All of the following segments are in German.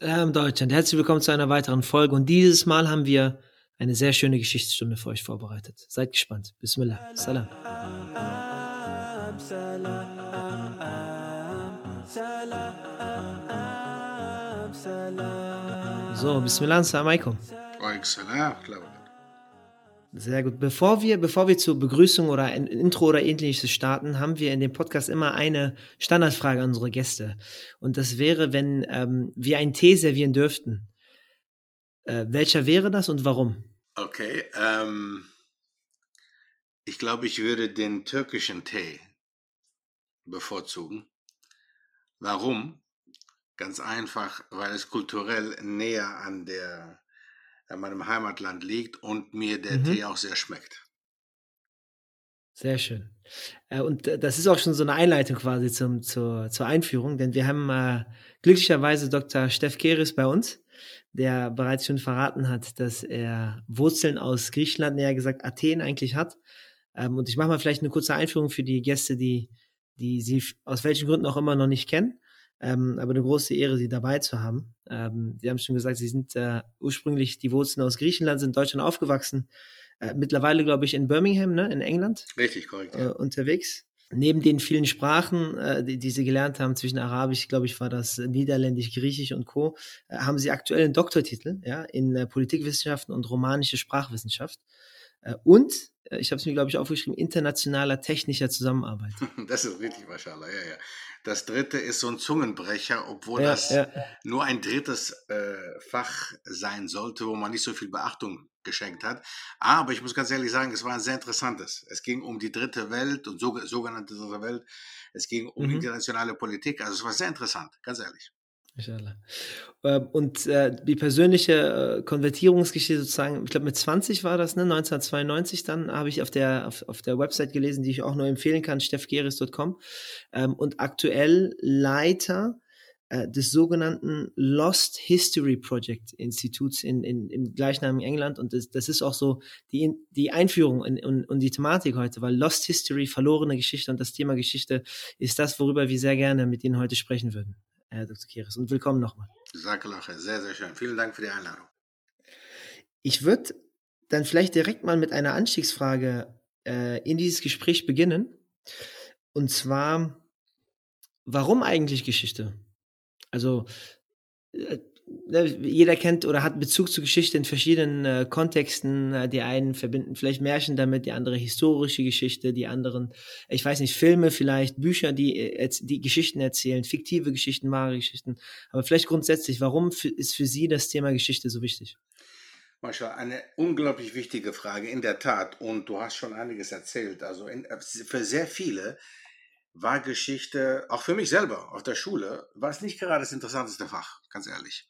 Salam Deutschland, herzlich willkommen zu einer weiteren Folge und dieses Mal haben wir eine sehr schöne Geschichtsstunde für euch vorbereitet. Seid gespannt. Bismillah. Salam. So, Bismillah, Assalamu alaikum. Salam, sehr gut. Bevor wir, bevor wir zur Begrüßung oder Intro oder ähnliches starten, haben wir in dem Podcast immer eine Standardfrage an unsere Gäste. Und das wäre, wenn ähm, wir einen Tee servieren dürften. Äh, welcher wäre das und warum? Okay, ähm, ich glaube, ich würde den türkischen Tee bevorzugen. Warum? Ganz einfach, weil es kulturell näher an der in meinem Heimatland liegt und mir der mhm. Tee auch sehr schmeckt. Sehr schön. Äh, und das ist auch schon so eine Einleitung quasi zum, zur, zur Einführung, denn wir haben äh, glücklicherweise Dr. Steff Keris bei uns, der bereits schon verraten hat, dass er Wurzeln aus Griechenland, näher gesagt Athen eigentlich hat. Ähm, und ich mache mal vielleicht eine kurze Einführung für die Gäste, die, die Sie aus welchen Gründen auch immer noch nicht kennen. Ähm, aber eine große Ehre, Sie dabei zu haben. Ähm, Sie haben schon gesagt, Sie sind äh, ursprünglich die Wurzeln aus Griechenland, sind in Deutschland aufgewachsen. Äh, mittlerweile, glaube ich, in Birmingham, ne, in England. Richtig, korrekt. Äh, unterwegs. Neben den vielen Sprachen, äh, die, die Sie gelernt haben, zwischen Arabisch, glaube ich, war das Niederländisch, Griechisch und Co., äh, haben Sie aktuell einen Doktortitel ja, in äh, Politikwissenschaften und romanische Sprachwissenschaft. Äh, und, ich habe es mir, glaube ich, aufgeschrieben, internationaler technischer Zusammenarbeit. Das ist richtig, Maschallah, ja, ja. Das dritte ist so ein Zungenbrecher, obwohl ja, das ja. nur ein drittes äh, Fach sein sollte, wo man nicht so viel Beachtung geschenkt hat. Aber ich muss ganz ehrlich sagen, es war ein sehr interessantes. Es ging um die dritte Welt und so, sogenannte dritte Welt. Es ging um mhm. internationale Politik. Also es war sehr interessant, ganz ehrlich. Ähm, und äh, die persönliche äh, Konvertierungsgeschichte sozusagen, ich glaube mit 20 war das, ne? 1992 dann, habe ich auf der, auf, auf der Website gelesen, die ich auch nur empfehlen kann, steffgeris.com. Ähm, und aktuell Leiter äh, des sogenannten Lost History Project Instituts in, in, im gleichnamigen England. Und das, das ist auch so die, die Einführung in, in, in die Thematik heute, weil Lost History, verlorene Geschichte und das Thema Geschichte ist das, worüber wir sehr gerne mit Ihnen heute sprechen würden. Herr Dr. Kieres. Und willkommen nochmal. Sakalache, sehr, sehr schön. Vielen Dank für die Einladung. Ich würde dann vielleicht direkt mal mit einer Anstiegsfrage äh, in dieses Gespräch beginnen. Und zwar, warum eigentlich Geschichte? Also, äh, jeder kennt oder hat Bezug zur Geschichte in verschiedenen äh, Kontexten. Äh, die einen verbinden vielleicht Märchen damit, die andere historische Geschichte, die anderen, ich weiß nicht, Filme vielleicht, Bücher, die, äh, die Geschichten erzählen, fiktive Geschichten, wahre Geschichten. Aber vielleicht grundsätzlich, warum ist für Sie das Thema Geschichte so wichtig? Mascha, eine unglaublich wichtige Frage, in der Tat. Und du hast schon einiges erzählt. Also in, für sehr viele war Geschichte, auch für mich selber auf der Schule, war es nicht gerade das interessanteste Fach, ganz ehrlich.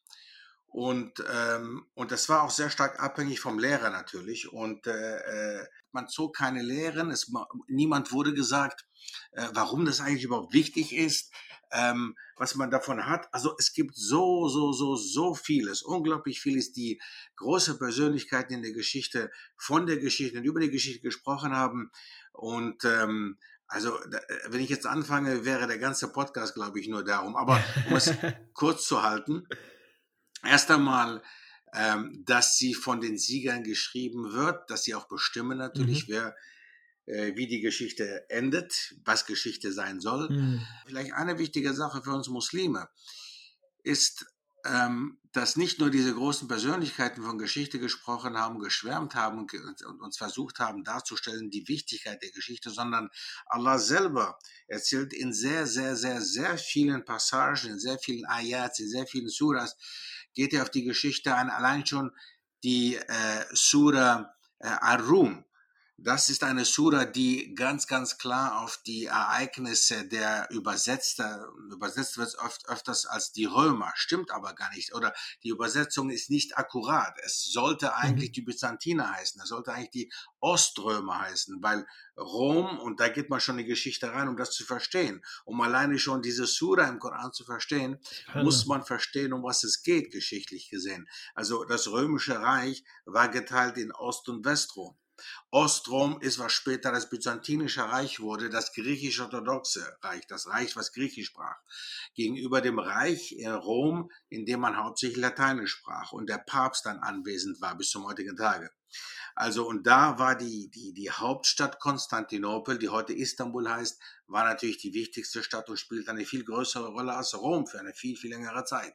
Und, ähm, und das war auch sehr stark abhängig vom Lehrer natürlich. Und äh, äh, man zog keine Lehren, es, niemand wurde gesagt, äh, warum das eigentlich überhaupt wichtig ist, ähm, was man davon hat. Also es gibt so, so, so, so vieles, unglaublich vieles, die große Persönlichkeiten in der Geschichte, von der Geschichte und über die Geschichte gesprochen haben. Und ähm, also, wenn ich jetzt anfange, wäre der ganze Podcast, glaube ich, nur darum. Aber um es kurz zu halten, Erst einmal, ähm, dass sie von den Siegern geschrieben wird, dass sie auch bestimmen natürlich, mhm. wer, äh, wie die Geschichte endet, was Geschichte sein soll. Mhm. Vielleicht eine wichtige Sache für uns Muslime ist, ähm, dass nicht nur diese großen Persönlichkeiten von Geschichte gesprochen haben, geschwärmt haben und, und uns versucht haben darzustellen, die Wichtigkeit der Geschichte, sondern Allah selber erzählt in sehr, sehr, sehr, sehr vielen Passagen, in sehr vielen Ayats, in sehr vielen Suras, geht er auf die Geschichte ein, allein schon die äh, Sura äh, Ar-Rum, das ist eine Sura, die ganz, ganz klar auf die Ereignisse der Übersetzer, übersetzt wird oft öfters als die Römer, stimmt aber gar nicht. Oder die Übersetzung ist nicht akkurat. Es sollte eigentlich mhm. die Byzantiner heißen, es sollte eigentlich die Oströmer heißen, weil Rom, und da geht man schon in die Geschichte rein, um das zu verstehen. Um alleine schon diese Sura im Koran zu verstehen, Hallo. muss man verstehen, um was es geht, geschichtlich gesehen. Also das römische Reich war geteilt in Ost- und Westrom. Ostrom ist, was später das Byzantinische Reich wurde, das griechisch-orthodoxe Reich, das Reich, was Griechisch sprach, gegenüber dem Reich in Rom, in dem man hauptsächlich Lateinisch sprach und der Papst dann anwesend war bis zum heutigen Tage. Also, und da war die, die, die Hauptstadt Konstantinopel, die heute Istanbul heißt, war natürlich die wichtigste Stadt und spielt eine viel größere Rolle als Rom für eine viel, viel längere Zeit.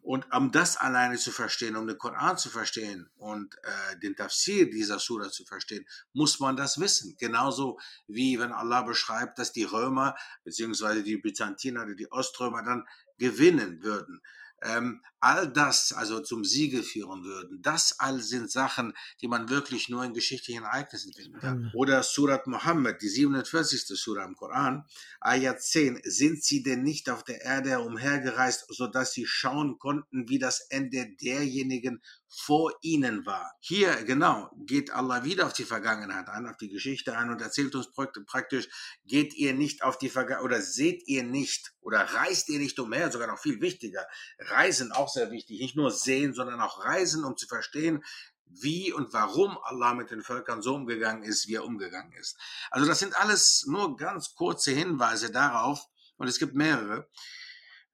Und um das alleine zu verstehen, um den Koran zu verstehen und äh, den Tafsir dieser Surah zu verstehen, muss man das wissen. Genauso wie wenn Allah beschreibt, dass die Römer beziehungsweise die Byzantiner oder die Oströmer dann gewinnen würden ähm, all das also zum Siege führen würden. Das all sind Sachen, die man wirklich nur in geschichtlichen Ereignissen finden kann. Mhm. Oder Surat Muhammad, die 47. Surah im Koran, Ayat 10, sind sie denn nicht auf der Erde umhergereist, sodass sie schauen konnten, wie das Ende derjenigen vor ihnen war. Hier, genau, geht Allah wieder auf die Vergangenheit ein, auf die Geschichte ein und erzählt uns praktisch, geht ihr nicht auf die Vergangenheit oder seht ihr nicht oder reist ihr nicht umher, sogar noch viel wichtiger, reisen auch sehr wichtig, nicht nur sehen, sondern auch reisen, um zu verstehen, wie und warum Allah mit den Völkern so umgegangen ist, wie er umgegangen ist. Also das sind alles nur ganz kurze Hinweise darauf, und es gibt mehrere,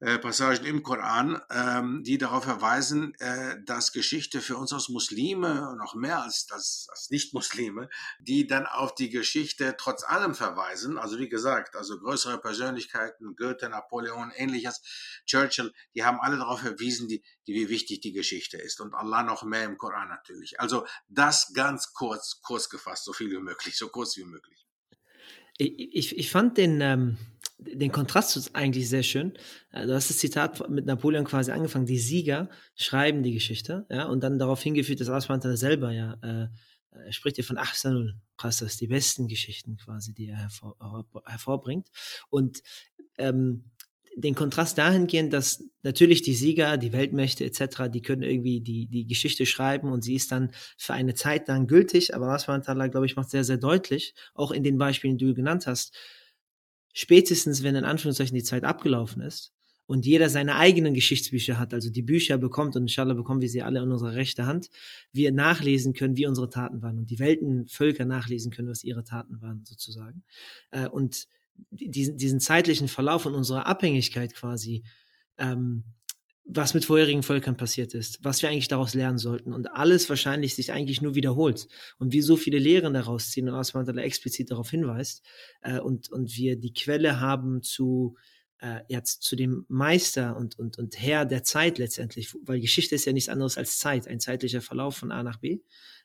äh, Passagen im Koran, ähm, die darauf verweisen, äh, dass Geschichte für uns als Muslime, noch mehr als, das, als Nicht-Muslime, die dann auf die Geschichte trotz allem verweisen. Also wie gesagt, also größere Persönlichkeiten, Goethe, Napoleon, ähnliches, Churchill, die haben alle darauf verwiesen, die, die, wie wichtig die Geschichte ist. Und Allah noch mehr im Koran natürlich. Also das ganz kurz, kurz gefasst, so viel wie möglich, so kurz wie möglich. Ich, ich fand den, ähm, den Kontrast eigentlich sehr schön. Äh, du hast das Zitat mit Napoleon quasi angefangen. Die Sieger schreiben die Geschichte, ja, und dann darauf hingeführt, dass Asmantan selber ja, äh, er spricht ja von Ahsanul Qasas, die besten Geschichten quasi, die er hervor, hervorbringt. Und ähm, den Kontrast dahingehend, dass natürlich die Sieger, die Weltmächte etc., die können irgendwie die, die Geschichte schreiben und sie ist dann für eine Zeit lang gültig, aber Allah, glaube ich, macht sehr, sehr deutlich, auch in den Beispielen, die du genannt hast, spätestens, wenn in Anführungszeichen die Zeit abgelaufen ist und jeder seine eigenen Geschichtsbücher hat, also die Bücher bekommt und inshallah bekommen wir sie alle in unserer rechten Hand, wir nachlesen können, wie unsere Taten waren und die Weltenvölker nachlesen können, was ihre Taten waren sozusagen. Äh, und diesen, diesen zeitlichen Verlauf von unserer Abhängigkeit quasi, ähm, was mit vorherigen Völkern passiert ist, was wir eigentlich daraus lernen sollten und alles wahrscheinlich sich eigentlich nur wiederholt und wir so viele Lehren daraus ziehen und Asmantala explizit darauf hinweist äh, und, und wir die Quelle haben zu äh, jetzt zu dem Meister und, und, und Herr der Zeit letztendlich, weil Geschichte ist ja nichts anderes als Zeit, ein zeitlicher Verlauf von A nach B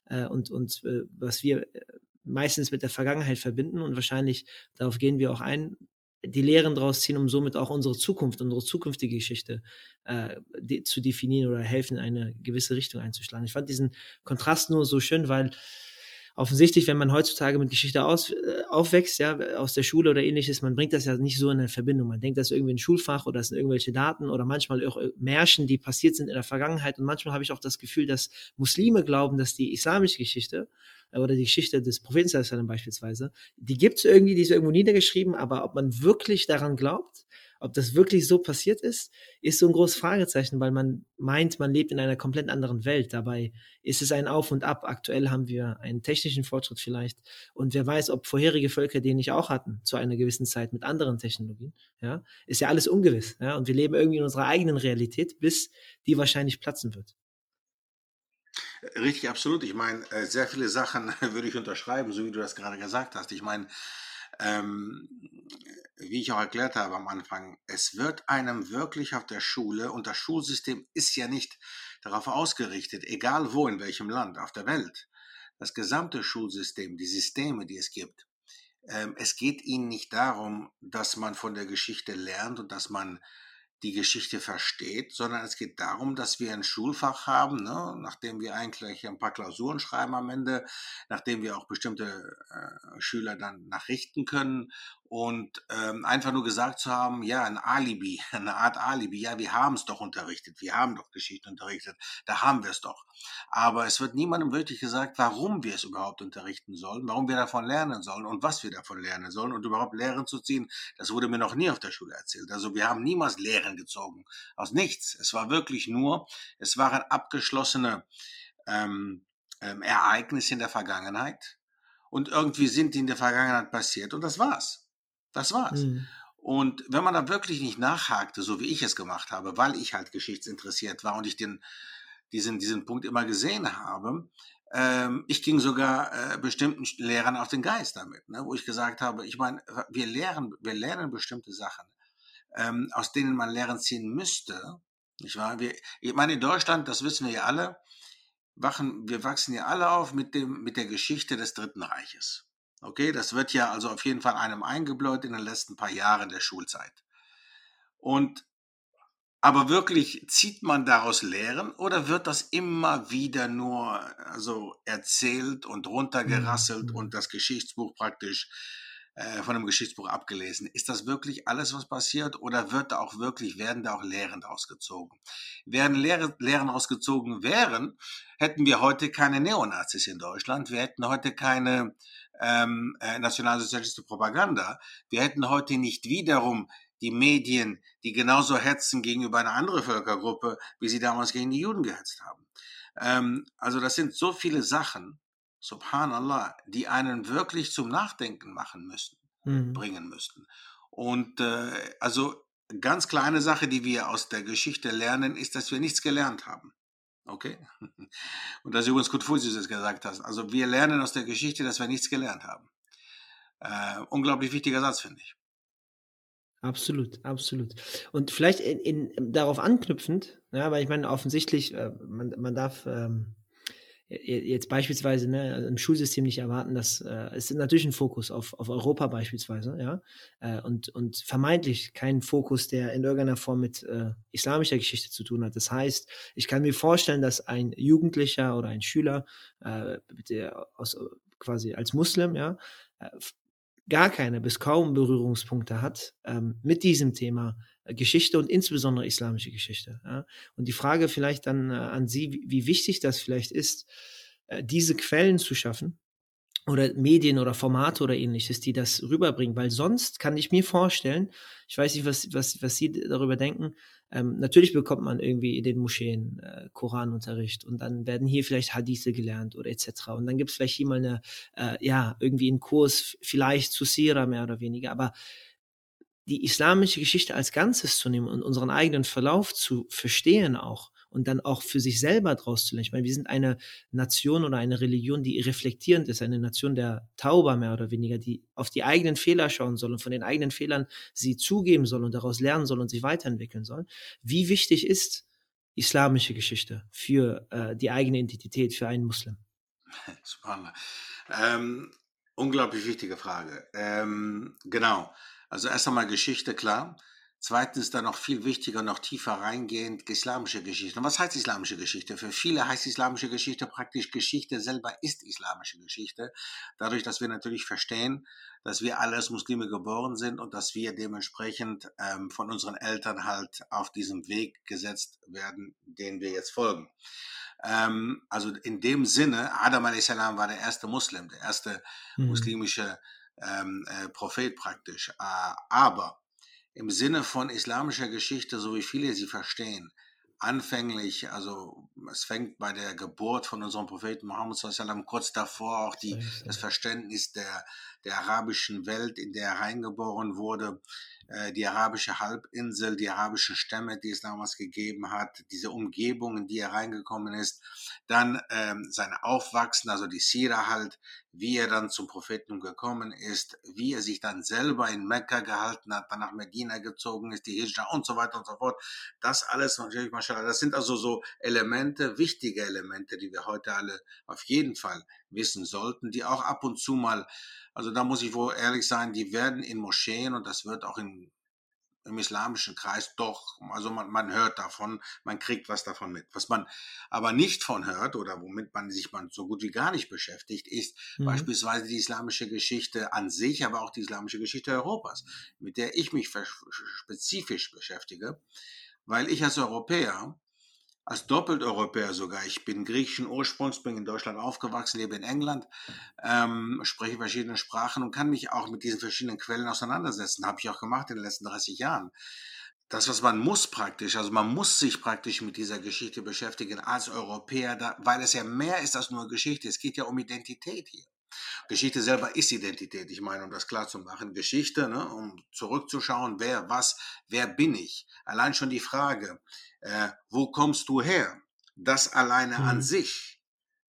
äh, und, und äh, was wir äh, meistens mit der Vergangenheit verbinden und wahrscheinlich, darauf gehen wir auch ein, die Lehren daraus ziehen, um somit auch unsere Zukunft, unsere zukünftige Geschichte äh, de zu definieren oder helfen, eine gewisse Richtung einzuschlagen. Ich fand diesen Kontrast nur so schön, weil offensichtlich, wenn man heutzutage mit Geschichte aus, äh, aufwächst, ja, aus der Schule oder ähnliches, man bringt das ja nicht so in eine Verbindung. Man denkt, das ist irgendwie ein Schulfach oder das sind irgendwelche Daten oder manchmal auch äh, Märchen, die passiert sind in der Vergangenheit. Und manchmal habe ich auch das Gefühl, dass Muslime glauben, dass die islamische Geschichte oder die Geschichte des Propheten beispielsweise, die gibt es irgendwie, die ist irgendwo niedergeschrieben, aber ob man wirklich daran glaubt, ob das wirklich so passiert ist, ist so ein großes Fragezeichen, weil man meint, man lebt in einer komplett anderen Welt. Dabei ist es ein Auf und Ab. Aktuell haben wir einen technischen Fortschritt vielleicht. Und wer weiß, ob vorherige Völker den nicht auch hatten, zu einer gewissen Zeit mit anderen Technologien. Ja, ist ja alles ungewiss. Ja, und wir leben irgendwie in unserer eigenen Realität, bis die wahrscheinlich platzen wird. Richtig, absolut. Ich meine, äh, sehr viele Sachen würde ich unterschreiben, so wie du das gerade gesagt hast. Ich meine, ähm, wie ich auch erklärt habe am Anfang, es wird einem wirklich auf der Schule, und das Schulsystem ist ja nicht darauf ausgerichtet, egal wo, in welchem Land auf der Welt, das gesamte Schulsystem, die Systeme, die es gibt, ähm, es geht ihnen nicht darum, dass man von der Geschichte lernt und dass man die Geschichte versteht, sondern es geht darum, dass wir ein Schulfach haben, ne, nachdem wir eigentlich ein paar Klausuren schreiben am Ende, nachdem wir auch bestimmte äh, Schüler dann nachrichten können und ähm, einfach nur gesagt zu haben, ja, ein Alibi, eine Art Alibi, ja, wir haben es doch unterrichtet, wir haben doch Geschichte unterrichtet, da haben wir es doch. Aber es wird niemandem wirklich gesagt, warum wir es überhaupt unterrichten sollen, warum wir davon lernen sollen und was wir davon lernen sollen und überhaupt Lehren zu ziehen, das wurde mir noch nie auf der Schule erzählt. Also wir haben niemals Lehren gezogen, aus nichts. Es war wirklich nur, es waren abgeschlossene ähm, ähm, Ereignisse in der Vergangenheit und irgendwie sind die in der Vergangenheit passiert und das war's. Das war's. Mhm. Und wenn man da wirklich nicht nachhakte, so wie ich es gemacht habe, weil ich halt geschichtsinteressiert war und ich den, diesen, diesen Punkt immer gesehen habe, ähm, ich ging sogar äh, bestimmten Lehrern auf den Geist damit, ne, wo ich gesagt habe, ich meine, wir lernen, wir lernen bestimmte Sachen, ähm, aus denen man Lehren ziehen müsste. Nicht wahr? Wir, ich meine, in Deutschland, das wissen wir ja alle, wachen, wir wachsen ja alle auf mit, dem, mit der Geschichte des Dritten Reiches. Okay, das wird ja also auf jeden Fall einem eingebläut in den letzten paar Jahren der Schulzeit. Und aber wirklich zieht man daraus Lehren oder wird das immer wieder nur also erzählt und runtergerasselt mhm. und das Geschichtsbuch praktisch äh, von einem Geschichtsbuch abgelesen. Ist das wirklich alles, was passiert, oder wird da auch wirklich, werden da auch Lehren ausgezogen? Wären Lehre, Lehren ausgezogen wären, hätten wir heute keine Neonazis in Deutschland, wir hätten heute keine ähm, äh, nationalsozialistische Propaganda, wir hätten heute nicht wiederum die Medien, die genauso hetzen gegenüber einer anderen Völkergruppe, wie sie damals gegen die Juden gehetzt haben. Ähm, also das sind so viele Sachen, subhanallah, die einen wirklich zum Nachdenken machen müssen, mhm. bringen müssten. Und äh, also ganz kleine Sache, die wir aus der Geschichte lernen, ist, dass wir nichts gelernt haben. Okay? Und das ist übrigens du das gesagt hast. Also wir lernen aus der Geschichte, dass wir nichts gelernt haben. Äh, unglaublich wichtiger Satz, finde ich. Absolut, absolut. Und vielleicht in, in, darauf anknüpfend, ja, weil ich meine, offensichtlich, äh, man, man darf ähm, jetzt beispielsweise ne, im Schulsystem nicht erwarten, dass äh, es ist natürlich ein Fokus auf, auf Europa beispielsweise, ja, äh, und, und vermeintlich kein Fokus, der in irgendeiner Form mit äh, islamischer Geschichte zu tun hat. Das heißt, ich kann mir vorstellen, dass ein Jugendlicher oder ein Schüler, äh, der aus, quasi als Muslim, ja, äh, gar keine bis kaum Berührungspunkte hat ähm, mit diesem Thema äh, Geschichte und insbesondere islamische Geschichte. Ja? Und die Frage vielleicht dann äh, an Sie, wie, wie, wichtig das vielleicht ist, äh, diese Quellen zu schaffen oder Medien oder Formate oder ähnliches, die das rüberbringen, weil sonst kann ich mir vorstellen, ich weiß nicht, was, was, was Sie darüber denken, ähm, natürlich bekommt man irgendwie in den Moscheen äh, Koranunterricht und dann werden hier vielleicht Hadithe gelernt oder etc. Und dann gibt es vielleicht hier mal eine, äh, ja, irgendwie einen Kurs vielleicht zu Sira mehr oder weniger, aber die islamische Geschichte als Ganzes zu nehmen und unseren eigenen Verlauf zu verstehen auch und dann auch für sich selber draus zu lernen. Ich meine, wir sind eine Nation oder eine Religion, die reflektierend ist, eine Nation der Tauber mehr oder weniger, die auf die eigenen Fehler schauen soll und von den eigenen Fehlern sie zugeben soll und daraus lernen soll und sich weiterentwickeln soll. Wie wichtig ist islamische Geschichte für äh, die eigene Identität, für einen Muslim? Spannend. Ähm, unglaublich wichtige Frage. Ähm, genau. Also erst einmal Geschichte, klar. Zweitens dann noch viel wichtiger, noch tiefer reingehend, islamische Geschichte. Und was heißt islamische Geschichte? Für viele heißt islamische Geschichte praktisch Geschichte selber ist islamische Geschichte. Dadurch, dass wir natürlich verstehen, dass wir alle als Muslime geboren sind und dass wir dementsprechend ähm, von unseren Eltern halt auf diesem Weg gesetzt werden, den wir jetzt folgen. Ähm, also in dem Sinne, Adam a.s. war der erste Muslim, der erste mhm. muslimische ähm, äh, Prophet praktisch. Äh, aber im Sinne von islamischer Geschichte, so wie viele sie verstehen, anfänglich, also es fängt bei der Geburt von unserem Propheten Muhammad sallam kurz davor auch die, das Verständnis der, der arabischen Welt, in der er reingeboren wurde, äh, die arabische Halbinsel, die arabischen Stämme, die es damals gegeben hat, diese Umgebung, in die er reingekommen ist, dann ähm, sein Aufwachsen, also die Sira halt, wie er dann zum Propheten gekommen ist, wie er sich dann selber in Mekka gehalten hat, dann nach Medina gezogen ist, die Hijra und so weiter und so fort. Das alles, natürlich, das sind also so Elemente, wichtige Elemente, die wir heute alle auf jeden Fall wissen sollten, die auch ab und zu mal also da muss ich wohl ehrlich sein, die werden in Moscheen und das wird auch in, im islamischen Kreis doch, also man, man hört davon, man kriegt was davon mit. Was man aber nicht von hört oder womit man sich man so gut wie gar nicht beschäftigt, ist mhm. beispielsweise die islamische Geschichte an sich, aber auch die islamische Geschichte Europas, mit der ich mich spezifisch beschäftige, weil ich als Europäer als Doppelteuropäer sogar. Ich bin griechischen Ursprungs, bin in Deutschland aufgewachsen, lebe in England, ähm, spreche verschiedene Sprachen und kann mich auch mit diesen verschiedenen Quellen auseinandersetzen. Habe ich auch gemacht in den letzten 30 Jahren. das, was man muss praktisch, also man muss sich praktisch mit dieser Geschichte beschäftigen als Europäer, da, weil es ja mehr ist als nur Geschichte. Es geht ja um Identität hier. Geschichte selber ist Identität, ich meine, um das klar zu machen. Geschichte, ne, um zurückzuschauen, wer, was, wer bin ich? Allein schon die Frage, äh, wo kommst du her? Das alleine mhm. an sich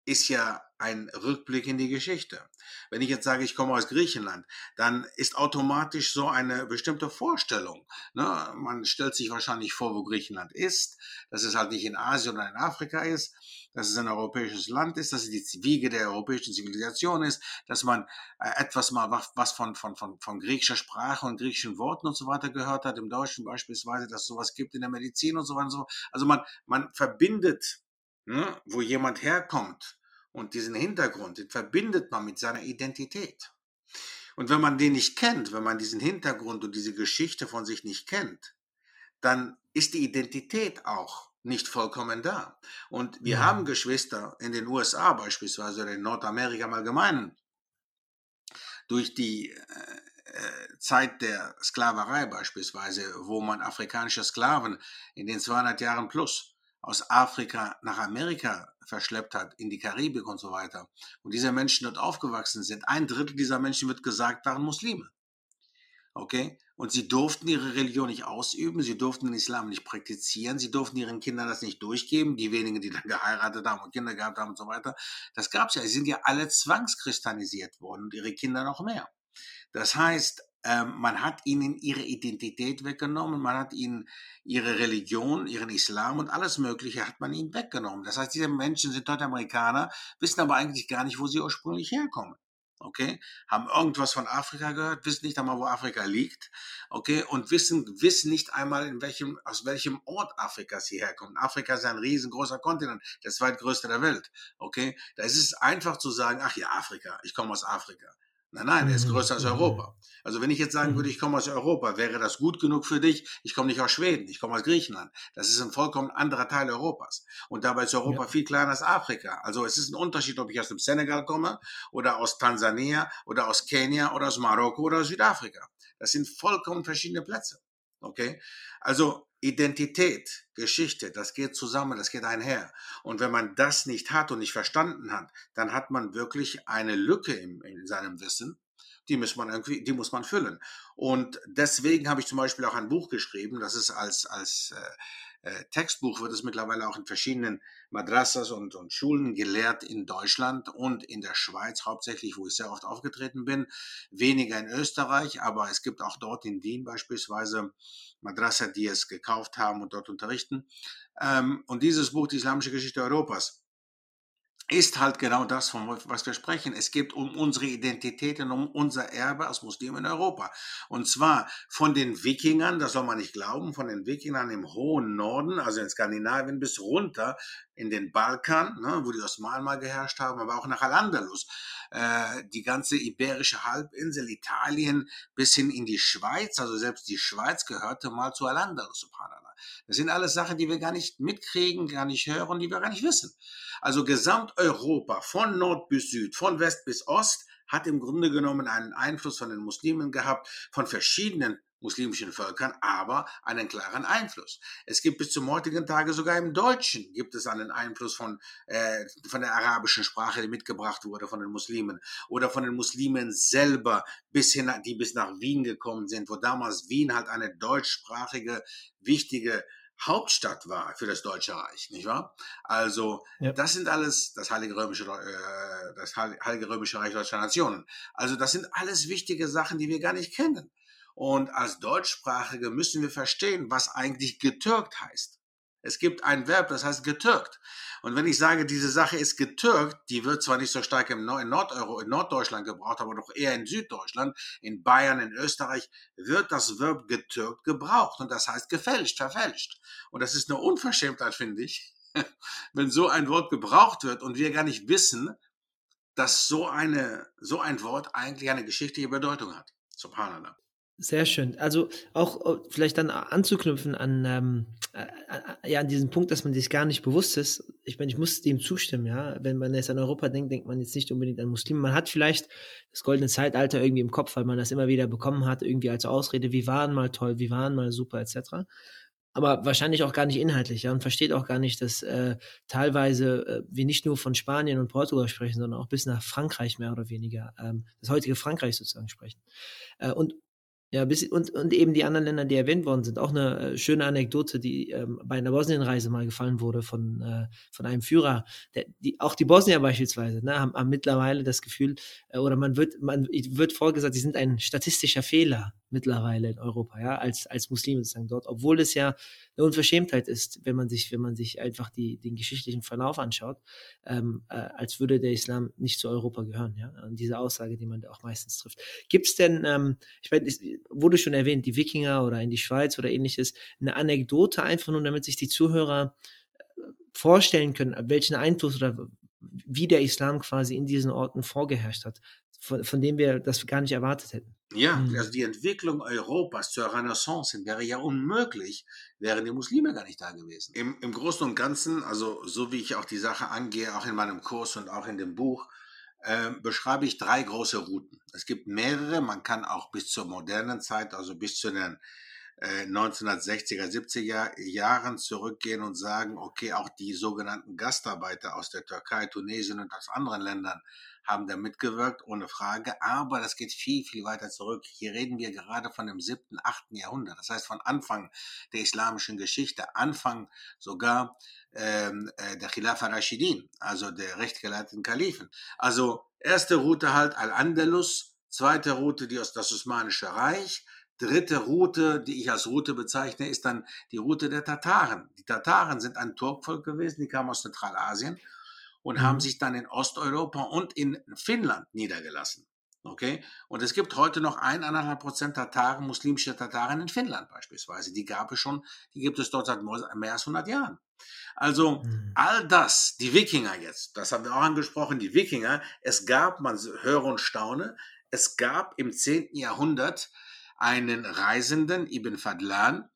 ist ja ein Rückblick in die Geschichte. Wenn ich jetzt sage, ich komme aus Griechenland, dann ist automatisch so eine bestimmte Vorstellung. Ne? Man stellt sich wahrscheinlich vor, wo Griechenland ist, dass es halt nicht in Asien oder in Afrika ist, dass es ein europäisches Land ist, dass es die Wiege der europäischen Zivilisation ist, dass man äh, etwas mal was von, von, von, von griechischer Sprache und griechischen Worten und so weiter gehört hat, im Deutschen beispielsweise, dass es sowas gibt in der Medizin und so weiter. Und so. Also man, man verbindet, ne, wo jemand herkommt, und diesen Hintergrund, den verbindet man mit seiner Identität. Und wenn man den nicht kennt, wenn man diesen Hintergrund und diese Geschichte von sich nicht kennt, dann ist die Identität auch nicht vollkommen da. Und wir ja. haben Geschwister in den USA beispielsweise oder in Nordamerika im Allgemeinen durch die äh, äh Zeit der Sklaverei beispielsweise, wo man afrikanische Sklaven in den 200 Jahren plus aus Afrika nach Amerika verschleppt hat, in die Karibik und so weiter, und diese Menschen dort aufgewachsen sind, ein Drittel dieser Menschen wird gesagt, waren Muslime. Okay? Und sie durften ihre Religion nicht ausüben, sie durften den Islam nicht praktizieren, sie durften ihren Kindern das nicht durchgeben, die wenigen, die dann geheiratet haben und Kinder gehabt haben und so weiter. Das gab es ja. Sie sind ja alle zwangschristianisiert worden und ihre Kinder noch mehr. Das heißt, ähm, man hat ihnen ihre Identität weggenommen, man hat ihnen ihre Religion, ihren Islam und alles Mögliche hat man ihnen weggenommen. Das heißt, diese Menschen sind dort Amerikaner, wissen aber eigentlich gar nicht, wo sie ursprünglich herkommen. Okay, haben irgendwas von Afrika gehört, wissen nicht einmal, wo Afrika liegt, okay, und wissen, wissen nicht einmal, in welchem, aus welchem Ort Afrika sie herkommen. Afrika ist ein riesengroßer Kontinent, der zweitgrößte der Welt, okay. Da ist es einfach zu sagen, ach ja, Afrika, ich komme aus Afrika. Nein, nein, er ist mhm, größer als mhm. Europa. Also wenn ich jetzt sagen würde, mhm. ich komme aus Europa, wäre das gut genug für dich? Ich komme nicht aus Schweden, ich komme aus Griechenland. Das ist ein vollkommen anderer Teil Europas. Und dabei ist Europa ja. viel kleiner als Afrika. Also es ist ein Unterschied, ob ich aus dem Senegal komme oder aus Tansania oder aus Kenia oder aus Marokko oder aus Südafrika. Das sind vollkommen verschiedene Plätze. Okay? Also Identität, Geschichte, das geht zusammen, das geht einher. Und wenn man das nicht hat und nicht verstanden hat, dann hat man wirklich eine Lücke in, in seinem Wissen. Die muss man irgendwie, die muss man füllen. Und deswegen habe ich zum Beispiel auch ein Buch geschrieben, das ist als, als äh, Textbuch wird es mittlerweile auch in verschiedenen Madrassas und, und Schulen gelehrt in Deutschland und in der Schweiz hauptsächlich, wo ich sehr oft aufgetreten bin. Weniger in Österreich, aber es gibt auch dort in Wien beispielsweise Madrassa, die es gekauft haben und dort unterrichten. Ähm, und dieses Buch, die Islamische Geschichte Europas, ist halt genau das, von was wir sprechen. Es geht um unsere Identität und um unser Erbe als Muslim in Europa. Und zwar von den Wikingern, das soll man nicht glauben, von den Wikingern im hohen Norden, also in Skandinavien bis runter in den Balkan, ne, wo die Osmanen mal geherrscht haben, aber auch nach Al-Andalus. Äh, die ganze iberische Halbinsel, Italien bis hin in die Schweiz, also selbst die Schweiz gehörte mal zu Al-Andalus, subhanallah. Das sind alles Sachen, die wir gar nicht mitkriegen, gar nicht hören, die wir gar nicht wissen. Also Gesamteuropa von Nord bis Süd, von West bis Ost hat im Grunde genommen einen Einfluss von den Muslimen gehabt, von verschiedenen muslimischen Völkern, aber einen klaren Einfluss. Es gibt bis zum heutigen Tage sogar im Deutschen gibt es einen Einfluss von, äh, von der arabischen Sprache, die mitgebracht wurde von den Muslimen oder von den Muslimen selber bis hin, die bis nach Wien gekommen sind, wo damals Wien halt eine deutschsprachige, wichtige Hauptstadt war für das Deutsche Reich, nicht wahr? Also ja. das sind alles das Heilige Römische, äh, das Heilige Römische Reich deutscher Nationen. Also das sind alles wichtige Sachen, die wir gar nicht kennen. Und als Deutschsprachige müssen wir verstehen, was eigentlich getürkt heißt. Es gibt ein Verb, das heißt getürkt. Und wenn ich sage, diese Sache ist getürkt, die wird zwar nicht so stark im Nord in, Norddeutschland gebraucht, aber doch eher in Süddeutschland, in Bayern, in Österreich, wird das Verb getürkt gebraucht. Und das heißt gefälscht, verfälscht. Und das ist eine Unverschämtheit, finde ich, wenn so ein Wort gebraucht wird und wir gar nicht wissen, dass so, eine, so ein Wort eigentlich eine geschichtliche Bedeutung hat. Subhanallah. Sehr schön. Also auch äh, vielleicht dann anzuknüpfen an, ähm, äh, äh, ja, an diesen Punkt, dass man sich gar nicht bewusst ist. Ich meine, ich muss dem zustimmen, ja. Wenn man jetzt an Europa denkt, denkt man jetzt nicht unbedingt an Muslime. Man hat vielleicht das goldene Zeitalter irgendwie im Kopf, weil man das immer wieder bekommen hat, irgendwie als Ausrede, wir waren mal toll, wir waren mal super, etc aber wahrscheinlich auch gar nicht inhaltlich, ja, und versteht auch gar nicht, dass äh, teilweise äh, wir nicht nur von Spanien und Portugal sprechen, sondern auch bis nach Frankreich mehr oder weniger, ähm, das heutige Frankreich sozusagen sprechen. Äh, und ja, bis, und, und eben die anderen Länder, die erwähnt worden sind. Auch eine äh, schöne Anekdote, die ähm, bei einer Bosnienreise mal gefallen wurde von, äh, von einem Führer. Der, die, auch die Bosnier beispielsweise ne, haben, haben mittlerweile das Gefühl, äh, oder man wird, man wird vorgesagt, sie sind ein statistischer Fehler mittlerweile in Europa, ja, als, als Muslime sozusagen dort, obwohl es ja eine Unverschämtheit ist, wenn man sich, wenn man sich einfach die, den geschichtlichen Verlauf anschaut, ähm, äh, als würde der Islam nicht zu Europa gehören, ja. Und diese Aussage, die man auch meistens trifft. Gibt es denn, ähm, ich meine, wurde schon erwähnt, die Wikinger oder in die Schweiz oder ähnliches, eine Anekdote einfach nur, damit sich die Zuhörer äh, vorstellen können, welchen Einfluss oder wie der Islam quasi in diesen Orten vorgeherrscht hat, von, von dem wir das gar nicht erwartet hätten. Ja, mhm. also die Entwicklung Europas zur Renaissance wäre ja unmöglich, wären die Muslime gar nicht da gewesen. Im, Im Großen und Ganzen, also so wie ich auch die Sache angehe, auch in meinem Kurs und auch in dem Buch, äh, beschreibe ich drei große Routen. Es gibt mehrere, man kann auch bis zur modernen Zeit, also bis zu den 1960er, 70er Jahren zurückgehen und sagen, okay, auch die sogenannten Gastarbeiter aus der Türkei, Tunesien und aus anderen Ländern haben da mitgewirkt, ohne Frage. Aber das geht viel, viel weiter zurück. Hier reden wir gerade von dem siebten, achten Jahrhundert. Das heißt von Anfang der islamischen Geschichte, Anfang sogar ähm, äh, der Khilafa Rashidin, also der rechtgeleiteten Kalifen. Also erste Route halt Al-Andalus, zweite Route die aus das Osmanische Reich, dritte Route, die ich als Route bezeichne, ist dann die Route der Tataren. Die Tataren sind ein Turkvolk gewesen, die kamen aus Zentralasien und mhm. haben sich dann in Osteuropa und in Finnland niedergelassen. Okay? Und es gibt heute noch eineinhalb Prozent Tataren, muslimische Tataren in Finnland beispielsweise. Die gab es schon, die gibt es dort seit mehr als 100 Jahren. Also mhm. all das, die Wikinger jetzt, das haben wir auch angesprochen, die Wikinger, es gab, man höre und staune, es gab im 10. Jahrhundert einen Reisenden, Ibn Fadlan,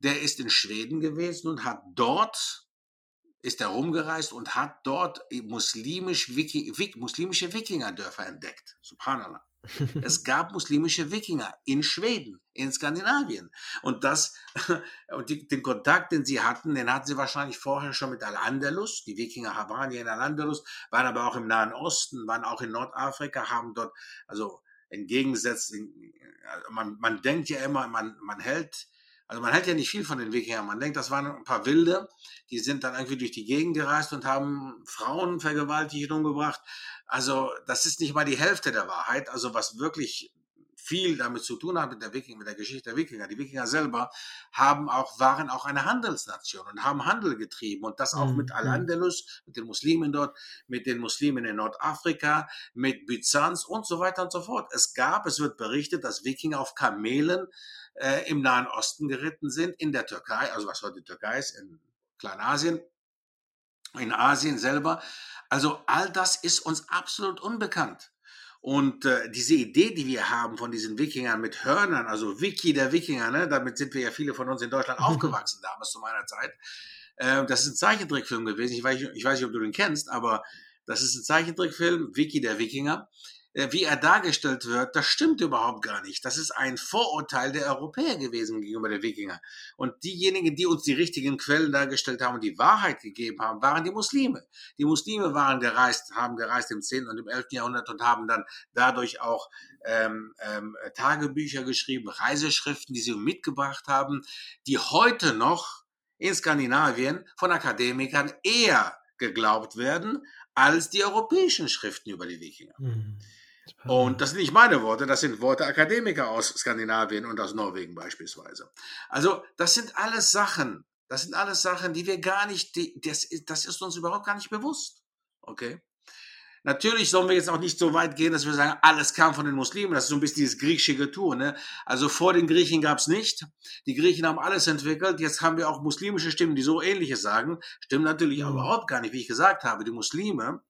der ist in Schweden gewesen und hat dort ist er rumgereist und hat dort muslimisch Wiki, Wik, muslimische Wikingerdörfer entdeckt. Subhanallah. es gab muslimische Wikinger in Schweden, in Skandinavien. Und das, und die, den Kontakt, den sie hatten, den hatten sie wahrscheinlich vorher schon mit Al-Andalus. Die Wikinger waren ja in Al-Andalus, waren aber auch im Nahen Osten, waren auch in Nordafrika, haben dort, also entgegengesetzt, man, man denkt ja immer, man, man hält also man hält ja nicht viel von den Wikingern. Man denkt, das waren ein paar Wilde, die sind dann irgendwie durch die Gegend gereist und haben Frauen vergewaltigt und umgebracht. Also das ist nicht mal die Hälfte der Wahrheit. Also was wirklich viel damit zu tun hat mit der Wikinger, mit der Geschichte der Wikinger. Die Wikinger selber haben auch, waren auch eine Handelsnation und haben Handel getrieben und das auch mhm. mit Al-Andalus, mit den Muslimen dort, mit den Muslimen in Nordafrika, mit Byzanz und so weiter und so fort. Es gab, es wird berichtet, dass Wikinger auf Kamelen äh, im Nahen Osten geritten sind, in der Türkei, also was heute die Türkei ist, in Kleinasien, in Asien selber. Also all das ist uns absolut unbekannt. Und äh, diese Idee, die wir haben von diesen Wikingern mit Hörnern, also Wiki der Wikinger, ne, damit sind wir ja viele von uns in Deutschland aufgewachsen damals zu meiner Zeit. Äh, das ist ein Zeichentrickfilm gewesen. Ich weiß, ich weiß nicht, ob du den kennst, aber das ist ein Zeichentrickfilm, Wiki der Wikinger. Äh, wie er dargestellt wird, das stimmt überhaupt gar nicht. Das ist ein Vorurteil der Europäer gewesen gegenüber der Wikinger. Und diejenigen, die uns die richtigen Quellen dargestellt haben und die Wahrheit gegeben haben, waren die Muslime. Die Muslime waren gereist, haben gereist im 10. und im 11. Jahrhundert und haben dann dadurch auch ähm, ähm, Tagebücher geschrieben, Reiseschriften, die sie mitgebracht haben, die heute noch in Skandinavien von Akademikern eher geglaubt werden als die europäischen Schriften über die Wikinger. Mhm. Und das sind nicht meine Worte, das sind Worte Akademiker aus Skandinavien und aus Norwegen beispielsweise. Also das sind alles Sachen, das sind alles Sachen, die wir gar nicht, die, das, das ist uns überhaupt gar nicht bewusst. Okay? Natürlich sollen wir jetzt auch nicht so weit gehen, dass wir sagen, alles kam von den Muslimen. Das ist so ein bisschen dieses griechische Getue. Ne? Also vor den Griechen gab es nicht. Die Griechen haben alles entwickelt. Jetzt haben wir auch muslimische Stimmen, die so ähnliches sagen. Stimmt natürlich mhm. überhaupt gar nicht, wie ich gesagt habe. Die Muslime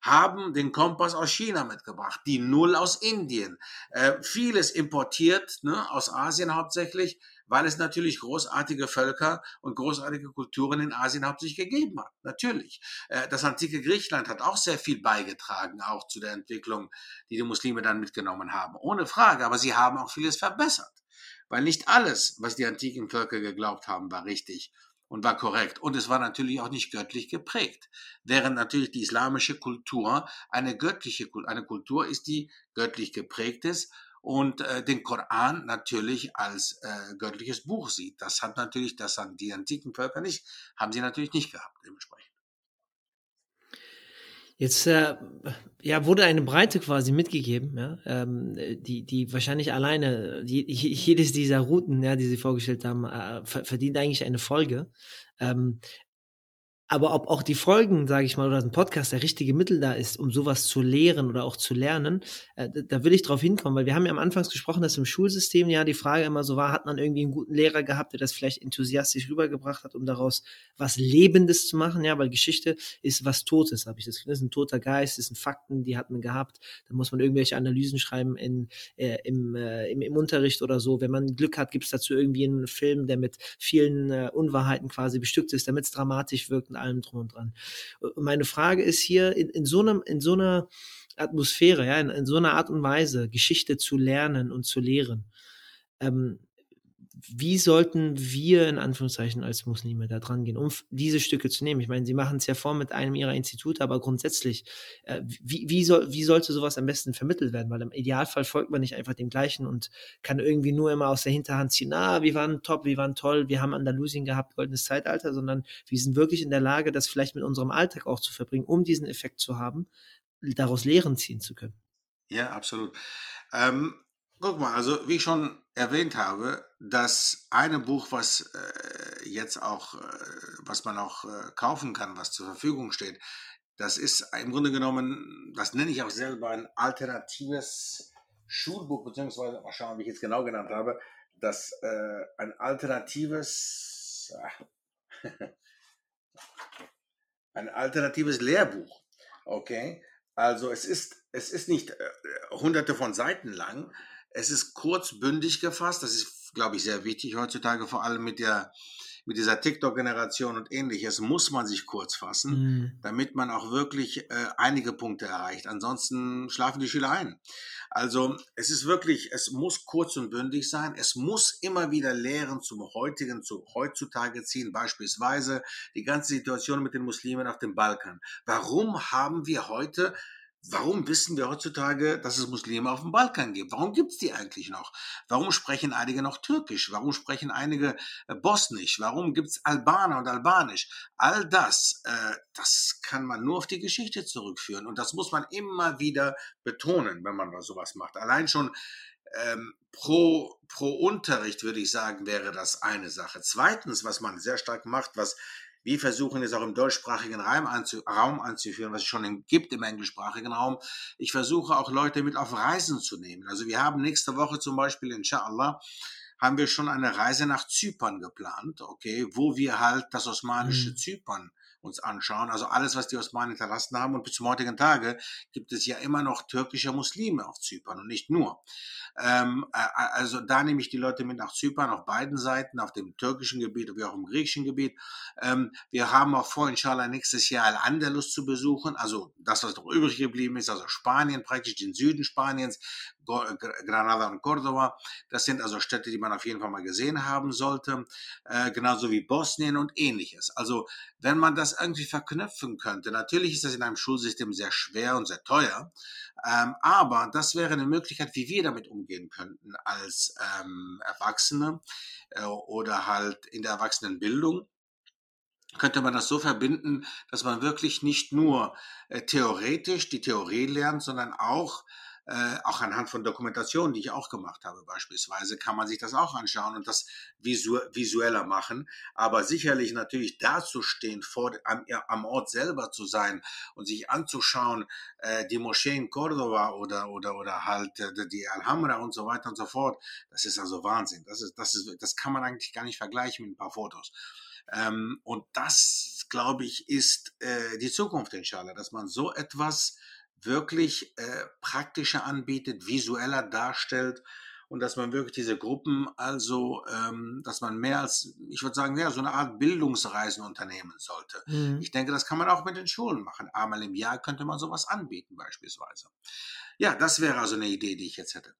haben den Kompass aus China mitgebracht, die Null aus Indien, äh, vieles importiert, ne, aus Asien hauptsächlich, weil es natürlich großartige Völker und großartige Kulturen in Asien hauptsächlich gegeben hat. Natürlich. Äh, das antike Griechenland hat auch sehr viel beigetragen, auch zu der Entwicklung, die die Muslime dann mitgenommen haben. Ohne Frage. Aber sie haben auch vieles verbessert. Weil nicht alles, was die antiken Völker geglaubt haben, war richtig und war korrekt. Und es war natürlich auch nicht göttlich geprägt. Während natürlich die islamische Kultur eine göttliche eine Kultur ist, die göttlich geprägt ist und äh, den Koran natürlich als äh, göttliches Buch sieht. Das hat natürlich, das haben die antiken Völker nicht, haben sie natürlich nicht gehabt dementsprechend. Jetzt äh, ja, wurde eine Breite quasi mitgegeben, ja, ähm, die, die wahrscheinlich alleine, die, jedes dieser Routen, ja, die Sie vorgestellt haben, äh, verdient eigentlich eine Folge. Ähm, aber ob auch die Folgen, sage ich mal, oder ein Podcast der richtige Mittel da ist, um sowas zu lehren oder auch zu lernen, äh, da will ich drauf hinkommen, weil wir haben ja am Anfangs gesprochen, dass im Schulsystem ja die Frage immer so war, hat man irgendwie einen guten Lehrer gehabt, der das vielleicht enthusiastisch rübergebracht hat, um daraus was Lebendes zu machen, ja, weil Geschichte ist was Totes, habe ich das Gefühl, das ist ein toter Geist, das sind Fakten, die hat man gehabt, da muss man irgendwelche Analysen schreiben in, äh, im, äh, im, im Unterricht oder so. Wenn man Glück hat, gibt es dazu irgendwie einen Film, der mit vielen äh, Unwahrheiten quasi bestückt ist, damit es dramatisch wirkt und allem drum und dran. Und meine Frage ist hier, in, in so einem, in so einer Atmosphäre, ja, in, in so einer Art und Weise, Geschichte zu lernen und zu lehren, ähm, wie sollten wir in Anführungszeichen als Muslime da dran gehen, um diese Stücke zu nehmen? Ich meine, Sie machen es ja vor mit einem Ihrer Institute, aber grundsätzlich, äh, wie, wie, soll, wie sollte sowas am besten vermittelt werden? Weil im Idealfall folgt man nicht einfach dem Gleichen und kann irgendwie nur immer aus der Hinterhand ziehen, ah, wir waren top, wir waren toll, wir haben Andalusien gehabt, goldenes Zeitalter, sondern wir sind wirklich in der Lage, das vielleicht mit unserem Alltag auch zu verbringen, um diesen Effekt zu haben, daraus Lehren ziehen zu können. Ja, absolut. Ähm, guck mal, also wie ich schon erwähnt habe, das eine Buch, was äh, jetzt auch, äh, was man auch äh, kaufen kann, was zur Verfügung steht, das ist im Grunde genommen, das nenne ich auch selber ein alternatives Schulbuch, beziehungsweise, mal schauen, wie ich es genau genannt habe, das äh, ein alternatives, ein alternatives Lehrbuch. Okay, also es ist, es ist nicht äh, hunderte von Seiten lang, es ist kurzbündig gefasst. Das ist, glaube ich, sehr wichtig heutzutage, vor allem mit der mit dieser TikTok-Generation und ähnliches muss man sich kurz fassen, mhm. damit man auch wirklich äh, einige Punkte erreicht. Ansonsten schlafen die Schüler ein. Also es ist wirklich, es muss kurz und bündig sein. Es muss immer wieder Lehren zum heutigen, zu heutzutage ziehen. Beispielsweise die ganze Situation mit den Muslimen auf dem Balkan. Warum haben wir heute Warum wissen wir heutzutage, dass es Muslime auf dem Balkan gibt? Warum gibt es die eigentlich noch? Warum sprechen einige noch Türkisch? Warum sprechen einige äh, Bosnisch? Warum gibt es Albaner und Albanisch? All das, äh, das kann man nur auf die Geschichte zurückführen. Und das muss man immer wieder betonen, wenn man sowas macht. Allein schon ähm, pro, pro Unterricht, würde ich sagen, wäre das eine Sache. Zweitens, was man sehr stark macht, was wir versuchen es auch im deutschsprachigen Raum, anzu, Raum anzuführen, was es schon gibt im englischsprachigen Raum. Ich versuche auch Leute mit auf Reisen zu nehmen. Also wir haben nächste Woche zum Beispiel, inshallah, haben wir schon eine Reise nach Zypern geplant, okay, wo wir halt das osmanische mhm. Zypern uns anschauen. Also alles, was die Osmanen hinterlassen haben. Und bis zum heutigen Tage gibt es ja immer noch türkische Muslime auf Zypern und nicht nur. Ähm, also da nehme ich die Leute mit nach Zypern auf beiden Seiten, auf dem türkischen Gebiet wie auch im griechischen Gebiet. Ähm, wir haben auch vor, inshallah nächstes Jahr Al-Andalus zu besuchen, also das, was noch übrig geblieben ist, also Spanien praktisch, den Süden Spaniens, Granada und Cordoba. Das sind also Städte, die man auf jeden Fall mal gesehen haben sollte, äh, genauso wie Bosnien und ähnliches. Also wenn man das irgendwie verknüpfen könnte, natürlich ist das in einem Schulsystem sehr schwer und sehr teuer, ähm, aber das wäre eine Möglichkeit, wie wir damit umgehen könnten als ähm, Erwachsene äh, oder halt in der Erwachsenenbildung könnte man das so verbinden, dass man wirklich nicht nur äh, theoretisch die Theorie lernt, sondern auch äh, auch anhand von Dokumentationen, die ich auch gemacht habe beispielsweise, kann man sich das auch anschauen und das visu visueller machen. Aber sicherlich natürlich dazustehen, vor, am, am Ort selber zu sein und sich anzuschauen, äh, die Moschee in Cordoba oder, oder, oder halt äh, die Alhambra und so weiter und so fort, das ist also Wahnsinn. Das, ist, das, ist, das kann man eigentlich gar nicht vergleichen mit ein paar Fotos. Ähm, und das das, glaube ich, ist äh, die Zukunft inshallah, dass man so etwas wirklich äh, praktischer anbietet, visueller darstellt und dass man wirklich diese Gruppen, also ähm, dass man mehr als, ich würde sagen, ja, so eine Art Bildungsreisen unternehmen sollte. Mhm. Ich denke, das kann man auch mit den Schulen machen. Einmal im Jahr könnte man sowas anbieten beispielsweise. Ja, das wäre also eine Idee, die ich jetzt hätte.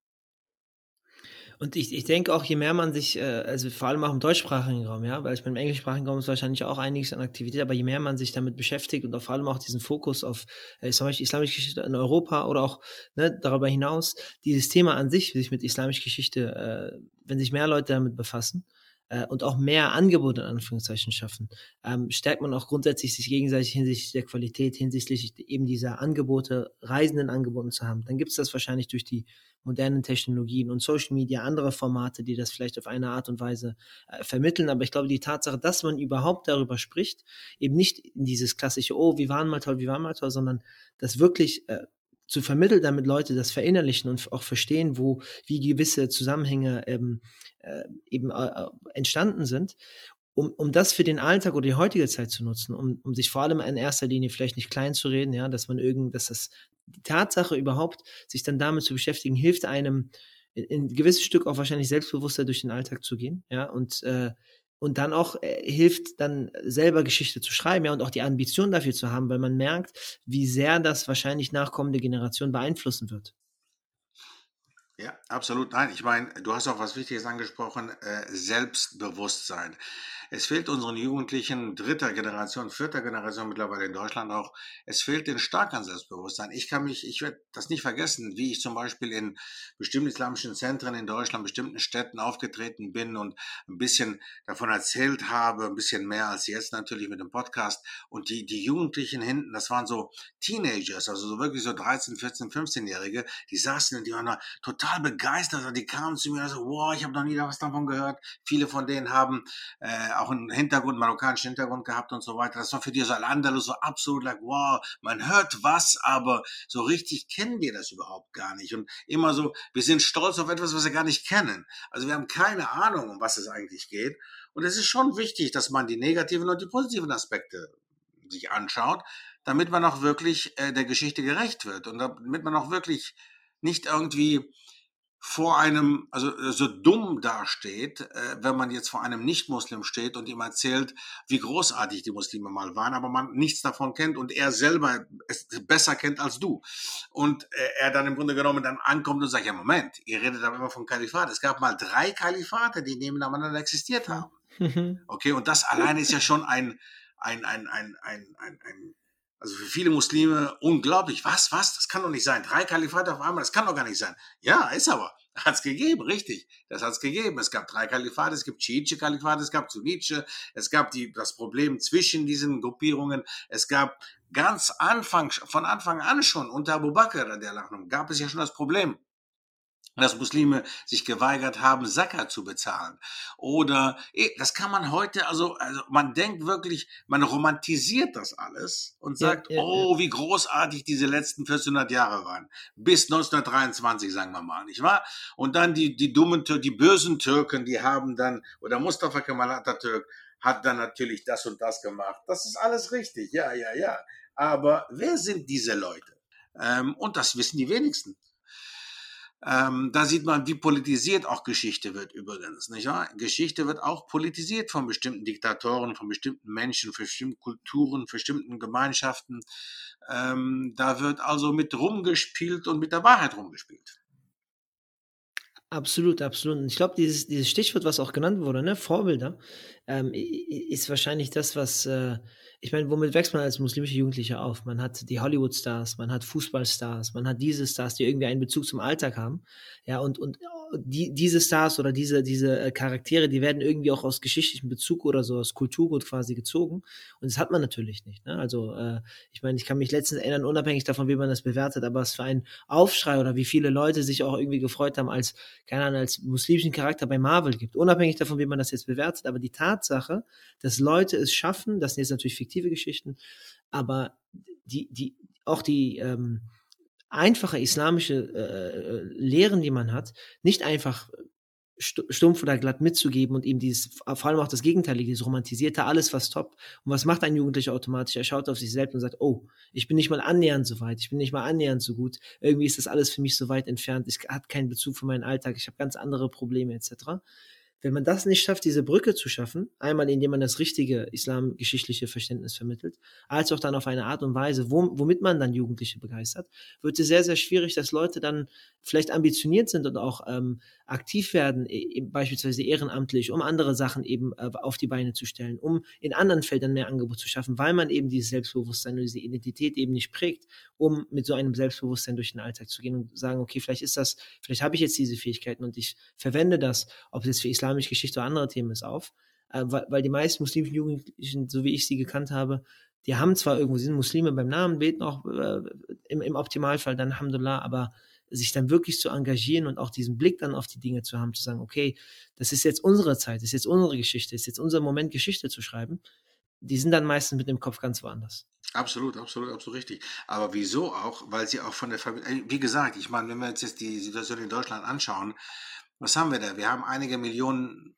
Und ich, ich denke auch, je mehr man sich, äh, also vor allem auch im deutschsprachigen Raum, ja, weil ich meine, im englischsprachigen Raum ist wahrscheinlich auch einiges an Aktivität, aber je mehr man sich damit beschäftigt und vor allem auch diesen Fokus auf äh, zum Beispiel islamische Geschichte in Europa oder auch ne, darüber hinaus, dieses Thema an sich, sich mit islamischer Geschichte, äh, wenn sich mehr Leute damit befassen, äh, und auch mehr Angebote in Anführungszeichen schaffen, ähm, stärkt man auch grundsätzlich sich gegenseitig hinsichtlich der Qualität, hinsichtlich eben dieser Angebote, reisenden Angeboten zu haben. Dann gibt es das wahrscheinlich durch die modernen Technologien und Social Media, andere Formate, die das vielleicht auf eine Art und Weise äh, vermitteln. Aber ich glaube, die Tatsache, dass man überhaupt darüber spricht, eben nicht in dieses klassische, oh, wir waren mal toll, wir waren mal toll, sondern das wirklich äh, zu vermitteln, damit Leute das verinnerlichen und auch verstehen, wo, wie gewisse Zusammenhänge ähm, äh, eben äh, entstanden sind um, um das für den Alltag oder die heutige Zeit zu nutzen, um, um sich vor allem in erster Linie vielleicht nicht klein zu reden, ja, dass man irgend, dass das die Tatsache überhaupt, sich dann damit zu beschäftigen, hilft einem in, in gewisses Stück auch wahrscheinlich selbstbewusster durch den Alltag zu gehen, ja, und äh, und dann auch äh, hilft dann selber Geschichte zu schreiben, ja, und auch die Ambition dafür zu haben, weil man merkt, wie sehr das wahrscheinlich nachkommende Generationen beeinflussen wird. Ja, absolut. Nein, ich meine, du hast auch was Wichtiges angesprochen, äh, Selbstbewusstsein. Es fehlt unseren Jugendlichen dritter Generation, vierter Generation mittlerweile in Deutschland auch. Es fehlt den stark an Selbstbewusstsein. Ich kann mich, ich werde das nicht vergessen, wie ich zum Beispiel in bestimmten islamischen Zentren in Deutschland, bestimmten Städten aufgetreten bin und ein bisschen davon erzählt habe, ein bisschen mehr als jetzt natürlich mit dem Podcast. Und die, die Jugendlichen hinten, das waren so Teenagers, also so wirklich so 13, 14, 15-Jährige, die saßen und die waren total begeistert. Die kamen zu mir und so, wow, ich habe noch nie was davon gehört. Viele von denen haben äh, auch einen Hintergrund, marokkanischen Hintergrund gehabt und so weiter. Das war für die so Al-Andalus so absolut like, wow, man hört was, aber so richtig kennen wir das überhaupt gar nicht. Und immer so, wir sind stolz auf etwas, was wir gar nicht kennen. Also wir haben keine Ahnung, um was es eigentlich geht. Und es ist schon wichtig, dass man die negativen und die positiven Aspekte sich anschaut, damit man auch wirklich äh, der Geschichte gerecht wird und damit man auch wirklich nicht irgendwie vor einem, also äh, so dumm dasteht, äh, wenn man jetzt vor einem Nicht-Muslim steht und ihm erzählt, wie großartig die Muslime mal waren, aber man nichts davon kennt und er selber es besser kennt als du. Und äh, er dann im Grunde genommen dann ankommt und sagt, ja Moment, ihr redet aber immer vom Kalifat. Es gab mal drei Kalifate, die nebeneinander existiert haben. Mhm. Okay, und das alleine ist ja schon ein, ein, ein, ein, ein, ein, ein also für viele Muslime unglaublich. Was, was? Das kann doch nicht sein. Drei Kalifate auf einmal, das kann doch gar nicht sein. Ja, ist aber. Hat es gegeben, richtig. Das hat es gegeben. Es gab drei Kalifate, es gibt schiitische Kalifate, es gab sunnitische, es gab die, das Problem zwischen diesen Gruppierungen. Es gab ganz Anfang, von Anfang an schon unter Abu Bakr, der Lachnung, gab es ja schon das Problem dass Muslime sich geweigert haben, Zakat zu bezahlen. Oder eh, das kann man heute, also, also man denkt wirklich, man romantisiert das alles und sagt, ja, ja, oh, wie großartig diese letzten 1400 Jahre waren. Bis 1923, sagen wir mal, nicht wahr? Und dann die, die dummen, die bösen Türken, die haben dann, oder Mustafa Kemal Atatürk hat dann natürlich das und das gemacht. Das ist alles richtig, ja, ja, ja. Aber wer sind diese Leute? Ähm, und das wissen die wenigsten. Ähm, da sieht man, wie politisiert auch Geschichte wird übrigens. Nicht wahr? Geschichte wird auch politisiert von bestimmten Diktatoren, von bestimmten Menschen, von bestimmten Kulturen, von bestimmten Gemeinschaften. Ähm, da wird also mit rumgespielt und mit der Wahrheit rumgespielt. Absolut, absolut. Und ich glaube, dieses, dieses Stichwort, was auch genannt wurde, ne, Vorbilder, ähm, ist wahrscheinlich das, was äh, ich meine, womit wächst man als muslimischer Jugendlicher auf? Man hat die Hollywood-Stars, man hat Fußballstars, man hat diese Stars, die irgendwie einen Bezug zum Alltag haben. Ja, und, und die, diese Stars oder diese, diese äh, Charaktere, die werden irgendwie auch aus geschichtlichem Bezug oder so aus Kulturgut quasi gezogen. Und das hat man natürlich nicht. Ne? Also, äh, ich meine, ich kann mich letztens erinnern, unabhängig davon, wie man das bewertet, aber es für ein Aufschrei oder wie viele Leute sich auch irgendwie gefreut haben, als, keine Ahnung, als muslimischen Charakter bei Marvel gibt. Unabhängig davon, wie man das jetzt bewertet, aber die Tatsache, dass Leute es schaffen, das sind jetzt natürlich fiktive Geschichten, aber die, die, auch die, ähm, einfache islamische äh, äh, Lehren, die man hat, nicht einfach stumpf oder glatt mitzugeben und ihm dieses, vor allem auch das Gegenteilige, dieses romantisierte, alles was top. Und was macht ein Jugendlicher automatisch? Er schaut auf sich selbst und sagt, oh, ich bin nicht mal annähernd so weit, ich bin nicht mal annähernd so gut. Irgendwie ist das alles für mich so weit entfernt, ich habe keinen Bezug für meinen Alltag, ich habe ganz andere Probleme etc. Wenn man das nicht schafft, diese Brücke zu schaffen, einmal indem man das richtige islamgeschichtliche Verständnis vermittelt, als auch dann auf eine Art und Weise, womit man dann Jugendliche begeistert, wird es sehr, sehr schwierig, dass Leute dann vielleicht ambitioniert sind und auch ähm, aktiv werden, e, beispielsweise ehrenamtlich, um andere Sachen eben äh, auf die Beine zu stellen, um in anderen Feldern mehr Angebot zu schaffen, weil man eben dieses Selbstbewusstsein und diese Identität eben nicht prägt, um mit so einem Selbstbewusstsein durch den Alltag zu gehen und sagen, okay, vielleicht ist das, vielleicht habe ich jetzt diese Fähigkeiten und ich verwende das, ob es jetzt für islamische Geschichte oder andere Themen ist, auf. Äh, weil, weil die meisten muslimischen Jugendlichen, so wie ich sie gekannt habe, die haben zwar irgendwo, sind Muslime beim Namen, beten auch äh, im, im Optimalfall dann Alhamdulillah, aber sich dann wirklich zu engagieren und auch diesen Blick dann auf die Dinge zu haben, zu sagen, okay, das ist jetzt unsere Zeit, das ist jetzt unsere Geschichte, das ist jetzt unser Moment, Geschichte zu schreiben, die sind dann meistens mit dem Kopf ganz woanders. Absolut, absolut, absolut richtig. Aber wieso auch? Weil sie auch von der Familie, äh, wie gesagt, ich meine, wenn wir uns jetzt die Situation in Deutschland anschauen, was haben wir da? Wir haben einige Millionen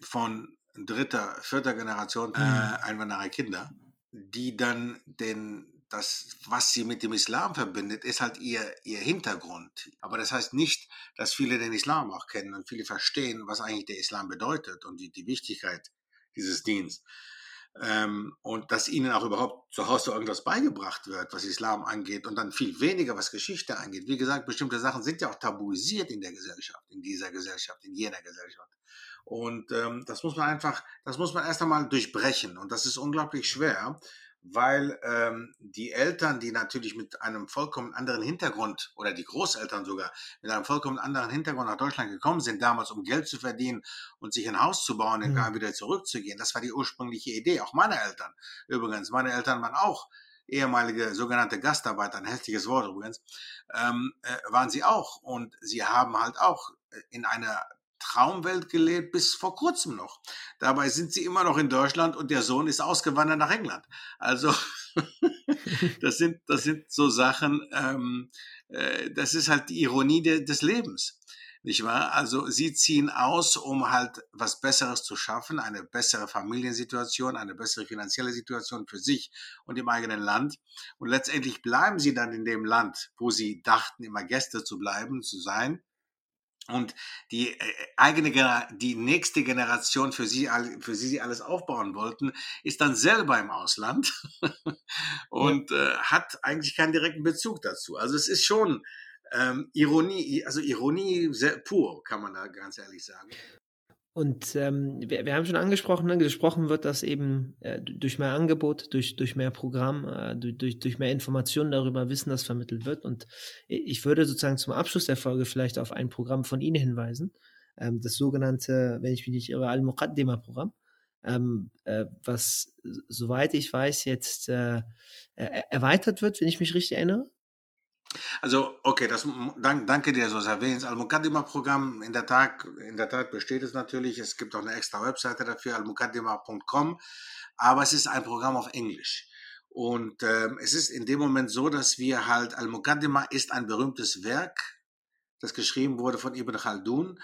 von dritter, vierter Generation äh, mhm. Einwanderer Kinder, die dann den das, was sie mit dem Islam verbindet, ist halt ihr, ihr Hintergrund. Aber das heißt nicht, dass viele den Islam auch kennen und viele verstehen, was eigentlich der Islam bedeutet und die, die Wichtigkeit dieses Dienstes. Ähm, und dass ihnen auch überhaupt zu Hause irgendwas beigebracht wird, was Islam angeht und dann viel weniger, was Geschichte angeht. Wie gesagt, bestimmte Sachen sind ja auch tabuisiert in der Gesellschaft, in dieser Gesellschaft, in jener Gesellschaft. Und ähm, das muss man einfach, das muss man erst einmal durchbrechen. Und das ist unglaublich schwer, weil ähm, die Eltern, die natürlich mit einem vollkommen anderen Hintergrund oder die Großeltern sogar mit einem vollkommen anderen Hintergrund nach Deutschland gekommen sind, damals um Geld zu verdienen und sich ein Haus zu bauen und mhm. wieder zurückzugehen. Das war die ursprüngliche Idee, auch meine Eltern. Übrigens, meine Eltern waren auch ehemalige sogenannte Gastarbeiter, ein hässliches Wort übrigens, ähm, äh, waren sie auch. Und sie haben halt auch in einer Traumwelt gelebt bis vor kurzem noch. Dabei sind sie immer noch in Deutschland und der Sohn ist ausgewandert nach England. Also das sind das sind so Sachen. Ähm, äh, das ist halt die Ironie de, des Lebens, nicht wahr? Also sie ziehen aus, um halt was Besseres zu schaffen, eine bessere Familiensituation, eine bessere finanzielle Situation für sich und im eigenen Land. Und letztendlich bleiben sie dann in dem Land, wo sie dachten, immer Gäste zu bleiben, zu sein und die äh, eigene, die nächste Generation, für sie, für sie sie alles aufbauen wollten, ist dann selber im Ausland und ja. äh, hat eigentlich keinen direkten Bezug dazu. Also es ist schon ähm, Ironie, also Ironie sehr pur, kann man da ganz ehrlich sagen. Und ähm, wir, wir, haben schon angesprochen, ne, gesprochen wird das eben äh, durch mehr Angebot, durch, durch mehr Programm, äh, durch, durch mehr Informationen darüber, Wissen, das vermittelt wird. Und ich würde sozusagen zum Abschluss der Folge vielleicht auf ein Programm von Ihnen hinweisen, ähm, das sogenannte, wenn ich mich nicht irre, Al-Muqaddima-Programm, ähm, äh, was, soweit ich weiß, jetzt äh, erweitert wird, wenn ich mich richtig erinnere. Also, okay, das, dank, danke dir, so erwähnt. Al-Mukaddima-Programm, in, der Tat, in der Tat besteht es natürlich. Es gibt auch eine extra Webseite dafür, al-mukaddima.com. Aber es ist ein Programm auf Englisch. Und ähm, es ist in dem Moment so, dass wir halt, Al-Mukaddima ist ein berühmtes Werk, das geschrieben wurde von Ibn Khaldun.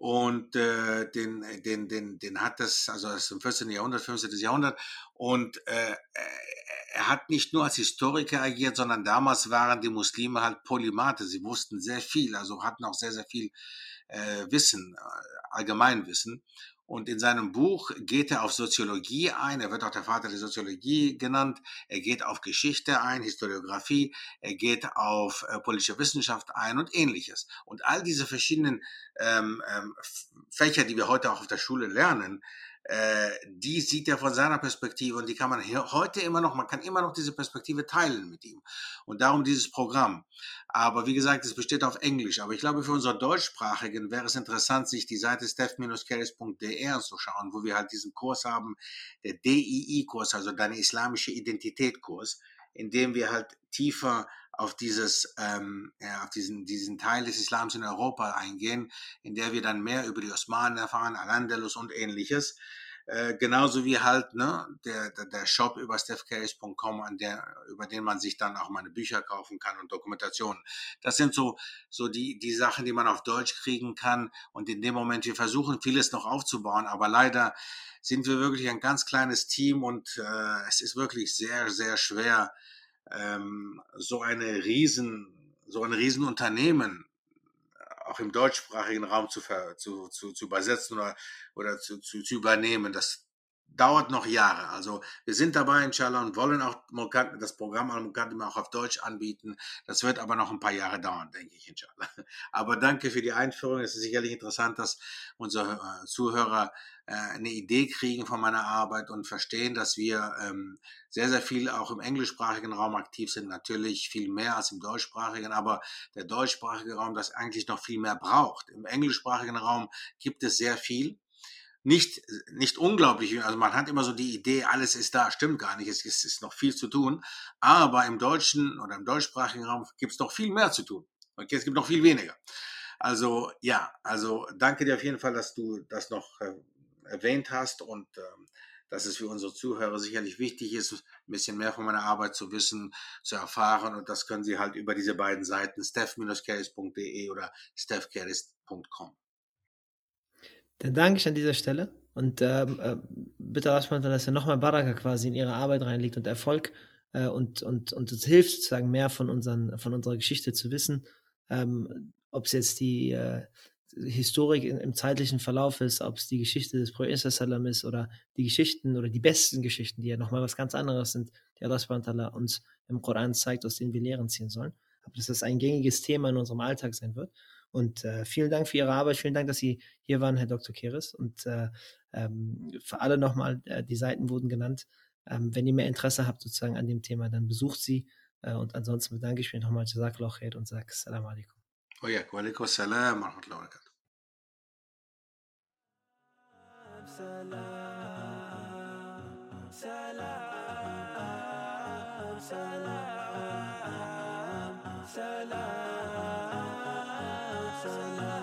Und äh, den, den, den, den hat das, also ist im 14. Jahrhundert, 15. Jahrhundert. Und äh, er hat nicht nur als Historiker agiert, sondern damals waren die Muslime halt Polymathe. Sie wussten sehr viel, also hatten auch sehr, sehr viel äh, Wissen, äh, Allgemeinwissen. Und in seinem Buch geht er auf Soziologie ein. Er wird auch der Vater der Soziologie genannt. Er geht auf Geschichte ein, Historiografie. Er geht auf äh, politische Wissenschaft ein und ähnliches. Und all diese verschiedenen ähm, ähm, Fächer, die wir heute auch auf der Schule lernen, die sieht er von seiner Perspektive und die kann man heute immer noch, man kann immer noch diese Perspektive teilen mit ihm. Und darum dieses Programm. Aber wie gesagt, es besteht auf Englisch. Aber ich glaube, für unsere Deutschsprachigen wäre es interessant, sich die Seite steph-keres.de anzuschauen, wo wir halt diesen Kurs haben, der DII-Kurs, also deine islamische Identität-Kurs, in dem wir halt tiefer auf dieses, ähm, ja, auf diesen, diesen Teil des Islams in Europa eingehen, in der wir dann mehr über die Osmanen erfahren, Al-Andalus und ähnliches. Äh, genauso wie halt ne, der, der, der Shop über stephcarries.com, an der, über den man sich dann auch meine Bücher kaufen kann und Dokumentationen. Das sind so, so die, die Sachen, die man auf Deutsch kriegen kann. Und in dem Moment, wir versuchen vieles noch aufzubauen, aber leider sind wir wirklich ein ganz kleines Team und äh, es ist wirklich sehr, sehr schwer, ähm, so eine riesen, so ein Riesenunternehmen auch im deutschsprachigen Raum zu, zu, zu, zu übersetzen oder, oder zu, zu, zu übernehmen. Das dauert noch Jahre. Also wir sind dabei, inshallah, und wollen auch das Programm Al-Muqaddim auch auf Deutsch anbieten. Das wird aber noch ein paar Jahre dauern, denke ich, inshallah. Aber danke für die Einführung. Es ist sicherlich interessant, dass unsere äh, Zuhörer äh, eine Idee kriegen von meiner Arbeit und verstehen, dass wir ähm, sehr, sehr viel auch im englischsprachigen Raum aktiv sind. Natürlich viel mehr als im deutschsprachigen, aber der deutschsprachige Raum das eigentlich noch viel mehr braucht. Im englischsprachigen Raum gibt es sehr viel nicht, nicht unglaublich. Also man hat immer so die Idee, alles ist da, stimmt gar nicht, es ist, ist noch viel zu tun. Aber im deutschen oder im deutschsprachigen Raum gibt es noch viel mehr zu tun. Okay, es gibt noch viel weniger. Also ja, also danke dir auf jeden Fall, dass du das noch äh, erwähnt hast und ähm, dass es für unsere Zuhörer sicherlich wichtig ist, ein bisschen mehr von meiner Arbeit zu wissen, zu erfahren. Und das können sie halt über diese beiden Seiten, steph-caris.de oder stephcaris.com. Dann danke ich an dieser Stelle und ähm, äh, bitte Rashman, dass er nochmal Baraka quasi in ihre Arbeit reinlegt und Erfolg äh, und, und, und uns hilft, sozusagen mehr von, unseren, von unserer Geschichte zu wissen. Ähm, ob es jetzt die äh, Historik in, im zeitlichen Verlauf ist, ob es die Geschichte des Propheten ist oder die Geschichten oder die besten Geschichten, die ja nochmal was ganz anderes sind, die Allah uns im Koran zeigt, aus denen wir Lehren ziehen sollen. Aber dass das ein gängiges Thema in unserem Alltag sein wird. Und äh, vielen Dank für Ihre Arbeit, vielen Dank, dass Sie hier waren, Herr Dr. Keres. Und äh, ähm, für alle nochmal, äh, die Seiten wurden genannt. Ähm, wenn ihr mehr Interesse habt sozusagen an dem Thema, dann besucht sie. Äh, und ansonsten bedanke ich mich nochmal Jazakallah khair und sage Assalamu alaikum. وياك وعليكم السلام ورحمة الله وبركاته سلام سلام سلام سلام Shalom.